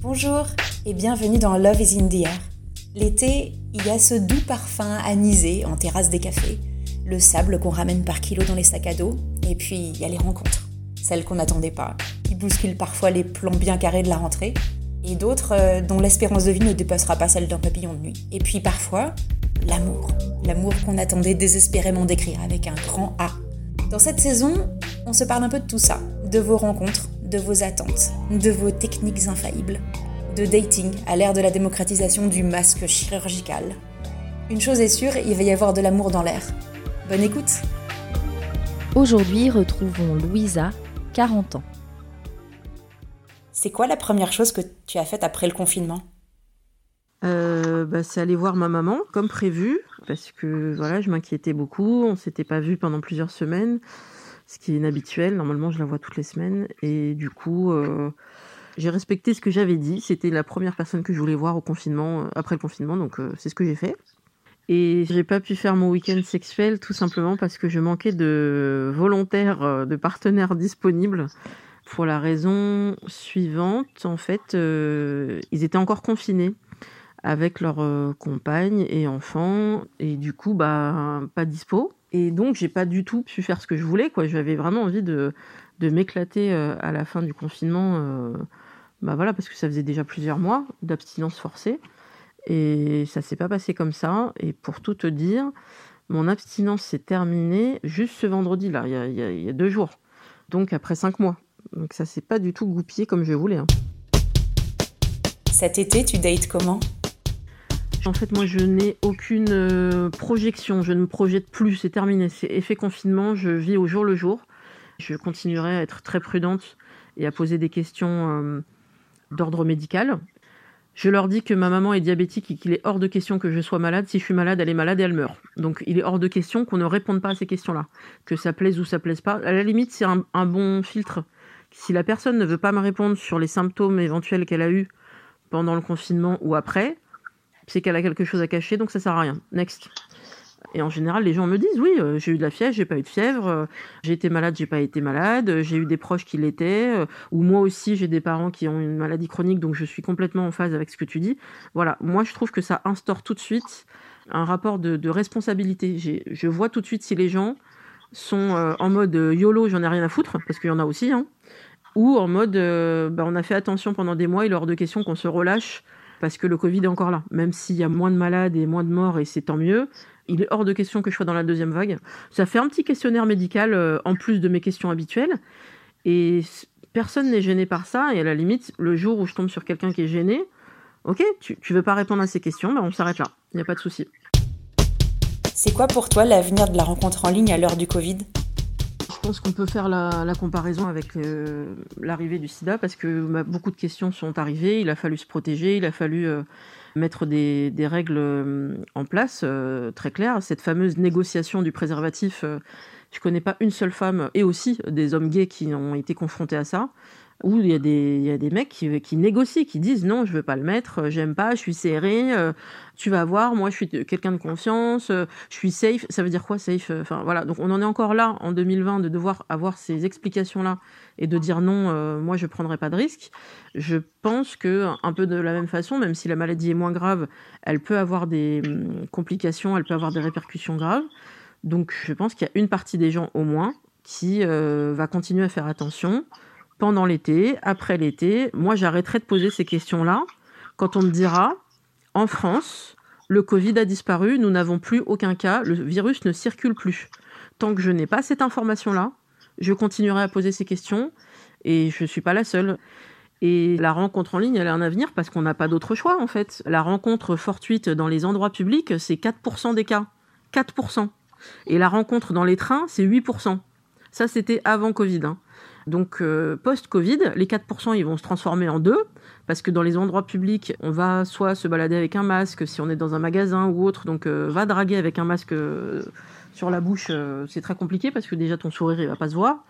Bonjour et bienvenue dans Love is in the air. L'été, il y a ce doux parfum anisé en terrasse des cafés, le sable qu'on ramène par kilo dans les sacs à dos, et puis il y a les rencontres, celles qu'on n'attendait pas, qui bousculent parfois les plans bien carrés de la rentrée, et d'autres euh, dont l'espérance de vie ne dépassera pas celle d'un papillon de nuit. Et puis parfois, l'amour. L'amour qu'on attendait désespérément d'écrire avec un grand A. Dans cette saison, on se parle un peu de tout ça, de vos rencontres, de vos attentes, de vos techniques infaillibles, de dating à l'ère de la démocratisation du masque chirurgical. Une chose est sûre, il va y avoir de l'amour dans l'air. Bonne écoute Aujourd'hui, retrouvons Louisa, 40 ans. C'est quoi la première chose que tu as faite après le confinement? Euh, bah, c'est aller voir ma maman comme prévu parce que voilà je m'inquiétais beaucoup on s'était pas vu pendant plusieurs semaines ce qui est inhabituel. Normalement je la vois toutes les semaines. Et du coup euh, j'ai respecté ce que j'avais dit. C'était la première personne que je voulais voir au confinement euh, après le confinement. Donc c'est ce que j'ai fait. Et j'ai pas pu faire mon week-end sexuel tout simplement parce que je manquais de volontaires de partenaires disponibles pour la raison suivante. En fait ils étaient encore confinés avec leurs euh, compagnes et enfants et du coup bah pas dispo. Et donc j'ai pas du tout pu faire ce que je voulais quoi. J'avais vraiment envie de, de m'éclater euh, à la fin du confinement euh, bah voilà parce que ça faisait déjà plusieurs mois d'abstinence forcée. Et ça s'est pas passé comme ça. Et pour tout te dire mon abstinence s'est terminée juste ce vendredi là il y a, y y a deux jours. Donc après cinq mois. Donc ça s'est pas du tout goupillé comme je voulais hein. Cet été, tu dates comment? En fait, moi, je n'ai aucune euh, projection. Je ne me projette plus. C'est terminé. C'est effet confinement. Je vis au jour le jour. Je continuerai à être très prudente et à poser des questions euh, d'ordre médical. Je leur dis que ma maman est diabétique et qu'il est hors de question que je sois malade. Si je suis malade, elle est malade et elle meurt. Donc il est hors de question qu'on ne réponde pas à ces questions-là. Que ça plaise ou ça plaise pas. À la limite, c'est un, un, bon filtre. Si la personne ne veut pas me répondre sur les symptômes éventuels qu'elle a eus pendant le confinement ou après, c'est qu'elle a quelque chose à cacher, donc ça sert à rien. Next. Et en général, les gens me disent oui, euh, j'ai eu de la fièvre, j'ai pas eu de fièvre, euh, j'ai été malade, j'ai pas été malade, euh, j'ai eu des proches qui l'étaient, ou moi aussi j'ai des parents qui ont une maladie chronique, donc je suis complètement en phase avec ce que tu dis. Voilà, moi je trouve que ça instaure tout de suite un rapport de, responsabilité. Je vois tout de suite si les gens sont en mode YOLO, j'en ai rien à foutre, parce qu'il y en a aussi, hein, ou en mode bah, on a fait attention pendant des mois, il est hors de question qu'on se relâche parce que le Covid est encore là. Même s'il y a moins de malades et moins de morts, et c'est tant mieux, il est hors de question que je sois dans la deuxième vague. Ça fait un petit questionnaire médical euh, en plus de mes questions habituelles. Et personne n'est gêné par ça. Et à la limite, le jour où je tombe sur quelqu'un qui est gêné, ok, tu, tu veux pas répondre à ces questions, ben on s'arrête là. Il n'y a pas de souci. C'est quoi pour toi l'avenir de la rencontre en ligne à l'heure du Covid? Pense qu'on peut faire la, comparaison avec euh, l'arrivée du sida parce que bah, beaucoup de questions sont arrivées, il a fallu se protéger, il a fallu euh, mettre des, règles euh, en place très claires. Cette fameuse négociation du préservatif, je connais pas une seule femme et aussi des hommes gays qui ont été confrontés à ça où il y a des, il y a des mecs qui, négocient, qui disent non, je veux pas le mettre, euh, j'aime pas, je suis serré, euh, tu vas voir, moi je suis quelqu'un de confiance, euh, je suis safe. Ça veut dire quoi safe Enfin voilà, donc on en est encore là en 2020 de devoir avoir ces explications-là et de dire non, moi je prendrai pas de risque. Je pense que un peu de la même façon, même si la maladie est moins grave, elle peut avoir des hum, complications, elle peut avoir des répercussions graves. Donc je pense qu'il y a une partie des gens au moins qui va continuer à faire attention pendant l'été, après l'été, moi j'arrêterai de poser ces questions-là quand on me dira en France, le Covid a disparu, nous n'avons plus aucun cas, le virus ne circule plus. Tant que je n'ai pas cette information-là, je continuerai à poser ces questions et je ne suis pas la seule. Et la rencontre en ligne, elle a un avenir parce qu'on n'a pas d'autre choix en fait. La rencontre fortuite dans les endroits publics, c'est 4% des cas. 4%. Et la rencontre dans les trains, c'est 8%. Ça, c'était avant Covid. Hein. Donc, euh, post-Covid, les 4%, ils vont se transformer en deux, parce que dans les endroits publics, on va soit se balader avec un masque, si on est dans un magasin ou autre, donc euh, va draguer avec un masque euh, sur la bouche, c'est très compliqué, parce que déjà ton sourire, il va pas se voir.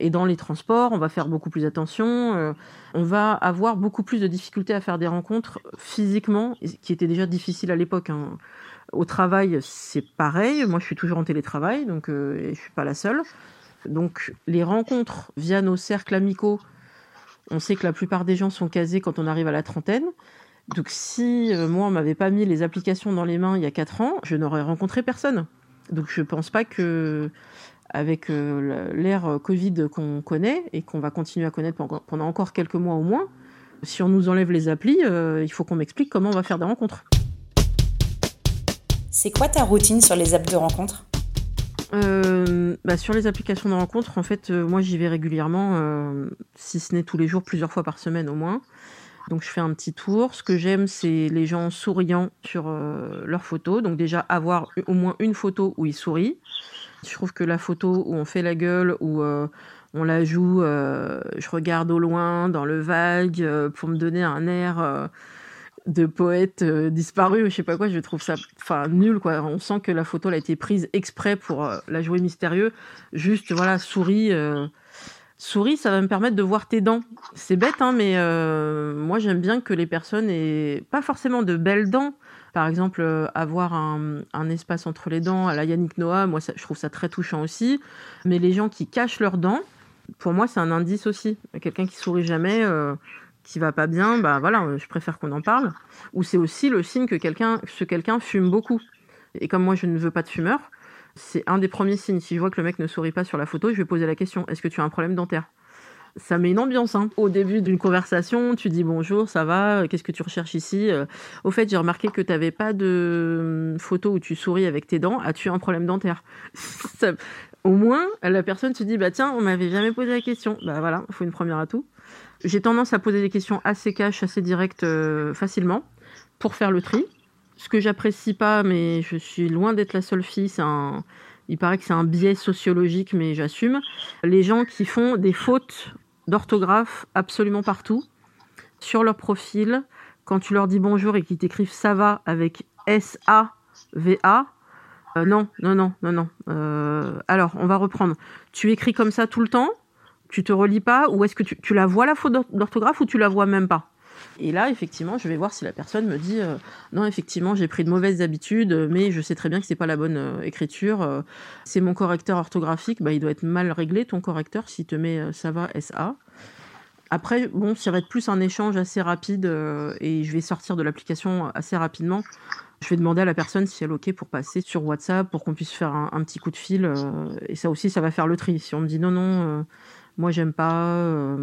Et dans les transports, on va faire beaucoup plus attention. On va avoir beaucoup plus de difficultés à faire des rencontres physiquement, qui étaient déjà difficiles à l'époque. Hein. Au travail, c'est pareil. Moi, je suis toujours en télétravail, donc euh, je suis pas la seule. Donc, les rencontres via nos cercles amicaux, On sait que la plupart des gens sont casés quand on arrive à la trentaine. Donc si euh, moi on m'avait pas mis les applications dans les mains il y a 4 ans, je n'aurais rencontré personne. Donc je pense pas que avec euh, l'ère Covid qu'on connaît et qu'on va continuer à connaître pendant encore quelques mois au moins, si on nous enlève les applis, euh, il faut qu'on m'explique comment on va faire des rencontres. C'est quoi ta routine sur les apps de rencontres? Bah, sur les applications de rencontres, en fait, moi j'y vais régulièrement, si ce n'est tous les jours, plusieurs fois par semaine au moins. Donc je fais un petit tour. Ce que j'aime, c'est les gens souriants sur euh, leurs photos. Donc déjà avoir au moins une photo où ils sourient. Je trouve que la photo où on fait la gueule, où euh, on la joue, euh, je regarde au loin, dans le vague, pour me donner un air de poète disparu, je sais pas quoi, je trouve ça enfin nul quoi. On sent que la photo a été prise exprès pour la jouer mystérieux. Juste voilà, souris Souris, ça va me permettre de voir tes dents. C'est bête, hein, mais euh, moi j'aime bien que les personnes aient pas forcément de belles dents. Par exemple, euh, avoir un, espace entre les dents à la Yannick Noah, moi je trouve ça très touchant aussi. Mais les gens qui cachent leurs dents, pour moi c'est un indice aussi. Quelqu'un qui sourit jamais, euh, qui va pas bien, bah voilà, je préfère qu'on en parle. Ou c'est aussi le signe que quelqu'un, ce quelqu'un fume beaucoup. Et comme moi je ne veux pas de fumeur, c'est un des premiers signes. Si je vois que le mec ne sourit pas sur la photo, je vais poser la question est-ce que tu as un problème dentaire? Ça met une ambiance. Hein. Au début d'une conversation, tu dis bonjour, ça va, qu'est-ce que tu recherches ici euh, Au fait, j'ai remarqué que tu n'avais pas de hum, photo où tu souris avec tes dents. As-tu un problème dentaire? Au moins, la personne se dit bah tiens, on m'avait jamais posé la question. Bah voilà, il faut une première atout. J'ai tendance à poser des questions assez cash, assez directes, euh, facilement, pour faire le tri ce que j'apprécie pas, mais je suis loin d'être la seule fille, c'est un. Il paraît que c'est un biais sociologique, mais j'assume. Les gens qui font des fautes d'orthographe absolument partout, sur leur profil, quand tu leur dis bonjour et qu'ils t'écrivent ça va avec S-A-V-A, euh, non, non, non, non, non. Euh, alors, on va reprendre. Tu écris comme ça tout le temps? Tu te relis pas Ou est-ce que tu, la vois la faute d'orthographe ou tu la vois même pas? Et là, effectivement, je vais voir si la personne me dit euh, non, effectivement, j'ai pris de mauvaises habitudes, mais je sais très bien que c'est pas la bonne euh, écriture. Euh, c'est mon correcteur orthographique, bah, il doit être mal réglé ton correcteur s'il te met ça va SA. Après, bon, ça va être plus un échange assez rapide et je vais sortir de l'application assez rapidement. Je vais demander à la personne si elle est OK pour passer sur WhatsApp, pour qu'on puisse faire un, petit coup de fil. et ça aussi, ça va faire le tri. Si on me dit non, non, moi j'aime pas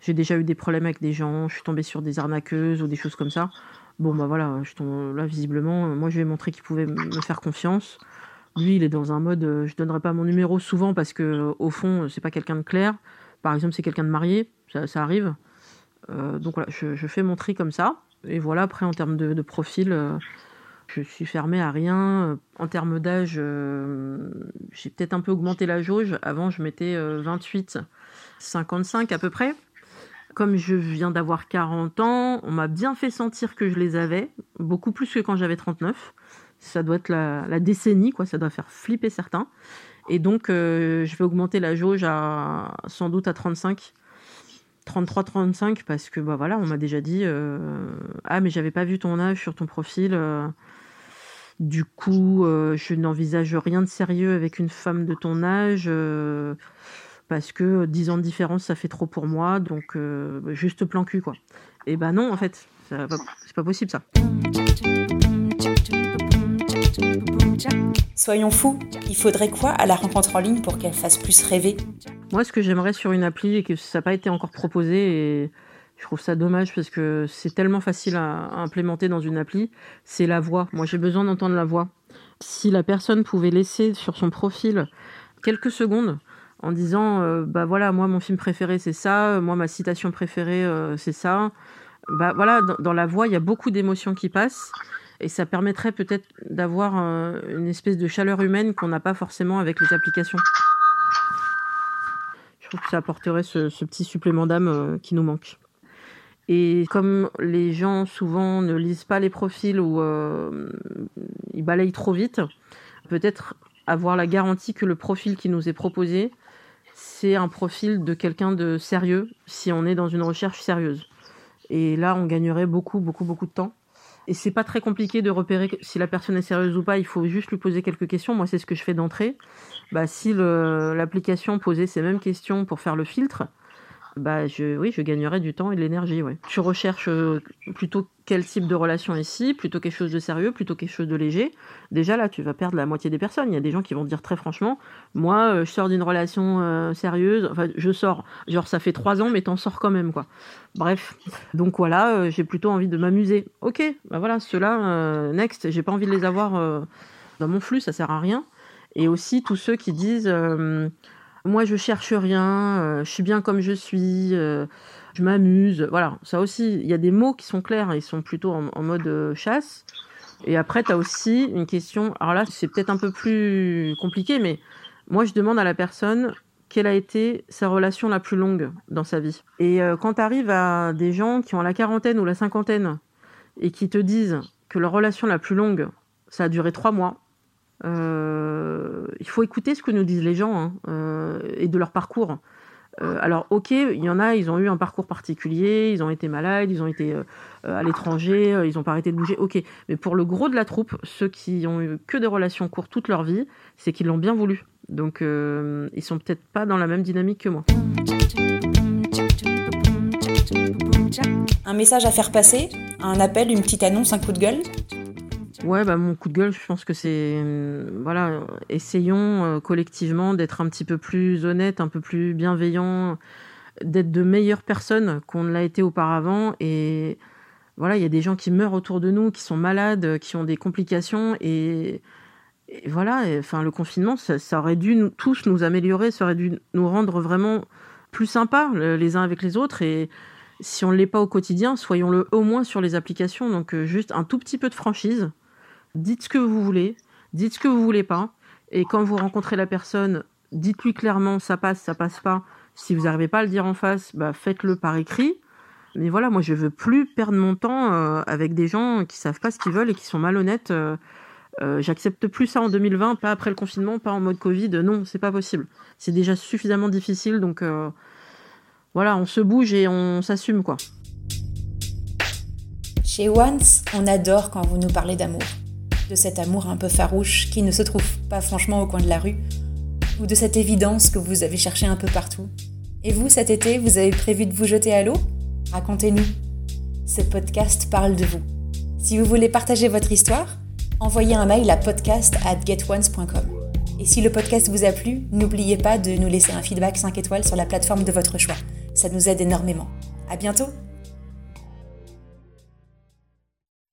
j'ai déjà eu des problèmes avec des gens, je suis tombée sur des arnaqueuses ou des choses comme ça. Bon, bah voilà, là, visiblement, moi je ai montré qu'il pouvait me faire confiance. Lui, il est dans un mode, euh, je donnerai pas mon numéro souvent parce que au fond, c'est pas quelqu'un de clair. Par exemple, c'est quelqu'un de marié, ça, arrive. Euh, donc voilà, je, fais mon tri comme ça. Et voilà, après, en termes de, profil, euh, je suis fermée à rien. En termes d'âge, j'ai peut-être un peu augmenté la jauge. Avant, je mettais 28, 55 à peu près. Comme je viens d'avoir 40 ans, on m'a bien fait sentir que je les avais, beaucoup plus que quand j'avais 39. Ça doit être la, décennie, quoi, ça doit faire flipper certains. Et donc, euh, je vais augmenter la jauge à sans doute à 35. 33-35 parce que bah voilà on m'a déjà dit euh, ah mais j'avais pas vu ton âge sur ton profil euh. du coup je n'envisage rien de sérieux avec une femme de ton âge parce que 10 ans de différence, ça fait trop pour moi, donc euh, juste plan cul, quoi. Et ben non, en fait, c'est pas possible, ça. Soyons fous, il faudrait quoi à la rencontre en ligne pour qu'elle fasse plus rêver? Moi, ce que j'aimerais sur une appli, et que ça n'a pas été encore proposé, et je trouve ça dommage parce que c'est tellement facile à, implémenter dans une appli, c'est la voix. Moi, j'ai besoin d'entendre la voix. Si la personne pouvait laisser sur son profil quelques secondes, en disant euh, bah voilà moi mon film préféré c'est ça moi ma citation préférée euh, c'est ça. Bah voilà dans, la voix il y a beaucoup d'émotions qui passent et ça permettrait peut-être d'avoir euh, une espèce de chaleur humaine qu'on n'a pas forcément avec les applications. Je trouve que ça apporterait ce petit supplément d'âme qui nous manque. Et comme les gens souvent ne lisent pas les profils ou ils balayent trop vite peut-être avoir la garantie que le profil qui nous est proposé c'est un profil de quelqu'un de sérieux si on est dans une recherche sérieuse. Et là, on gagnerait beaucoup, beaucoup, beaucoup de temps. Et c'est pas très compliqué de repérer si la personne est sérieuse ou pas. Il faut juste lui poser quelques questions. Moi, c'est ce que je fais d'entrée. Bah, si l'application posait ces mêmes questions pour faire le filtre, bah je, oui, je gagnerais du temps et de l'énergie. Ouais. Tu recherches euh, plutôt quel type de relation ici, plutôt quelque chose de sérieux, plutôt quelque chose de léger. Déjà là, tu vas perdre la moitié des personnes. Il y a des gens qui vont dire très franchement, moi, euh, je sors d'une relation euh, sérieuse. Enfin, je sors. Genre, ça fait trois ans, mais t'en sors quand même, quoi. Bref. Donc voilà, j'ai plutôt envie de m'amuser. Ok, bah voilà, ceux-là, next, j'ai pas envie de les avoir dans mon flux, ça sert à rien. Et aussi tous ceux qui disent moi, je cherche rien, euh, je suis bien comme je suis, euh, je m'amuse. Voilà, ça aussi, il y a des mots qui sont clairs, ils sont plutôt en, mode euh, chasse. Et après, tu as aussi une question, alors là, c'est peut-être un peu plus compliqué, mais moi, je demande à la personne quelle a été sa relation la plus longue dans sa vie. Et quand tu arrives à des gens qui ont la quarantaine ou la cinquantaine et qui te disent que leur relation la plus longue, ça a duré trois mois, il faut écouter ce que nous disent les gens hein, euh, et de leur parcours. Euh, alors, ok, il y en a, ils ont eu un parcours particulier, ils ont été malades, ils ont été à l'étranger, ils n'ont pas arrêté de bouger, ok. Mais pour le gros de la troupe, ceux qui ont eu que des relations courtes toute leur vie, c'est qu'ils l'ont bien voulu. Donc, ils sont peut-être pas dans la même dynamique que moi. Un message à faire passer Un appel, une petite annonce, un coup de gueule? Ouais, bah mon coup de gueule, je pense que c'est euh, voilà, essayons euh, collectivement d'être un petit peu plus honnête, un peu plus bienveillant, d'être de meilleures personnes qu'on ne l'a été auparavant. Et voilà, il y a des gens qui meurent autour de nous, qui sont malades, qui ont des complications. Et, voilà, le confinement, ça, aurait dû nous, tous nous améliorer, ça aurait dû nous rendre vraiment plus sympas les uns avec les autres. Et si on ne l'est pas au quotidien, soyons-le au moins sur les applications. Donc euh, juste un tout petit peu de franchise dites ce que vous voulez, dites ce que vous voulez pas, et quand vous rencontrez la personne, dites-lui clairement ça passe, ça passe pas. Si vous n'arrivez pas à le dire en face, bah faites-le par écrit. Mais voilà, moi je veux plus perdre mon temps euh, avec des gens qui savent pas ce qu'ils veulent et qui sont malhonnêtes. Euh, euh, j'accepte plus ça en 2020, pas après le confinement, pas en mode Covid. Non, c'est pas possible. C'est déjà suffisamment difficile, donc voilà, on se bouge et on s'assume quoi. Chez Once, on adore quand vous nous parlez d'amour de cet amour un peu farouche qui ne se trouve pas franchement au coin de la rue, ou de cette évidence que vous avez cherché un peu partout. Et vous, cet été, vous avez prévu de vous jeter à l'eau? Racontez-nous. Ce podcast parle de vous. Si vous voulez partager votre histoire, envoyez un mail à podcast at getones.com. Et si le podcast vous a plu, n'oubliez pas de nous laisser un feedback 5 étoiles sur la plateforme de votre choix. Ça nous aide énormément. À bientôt!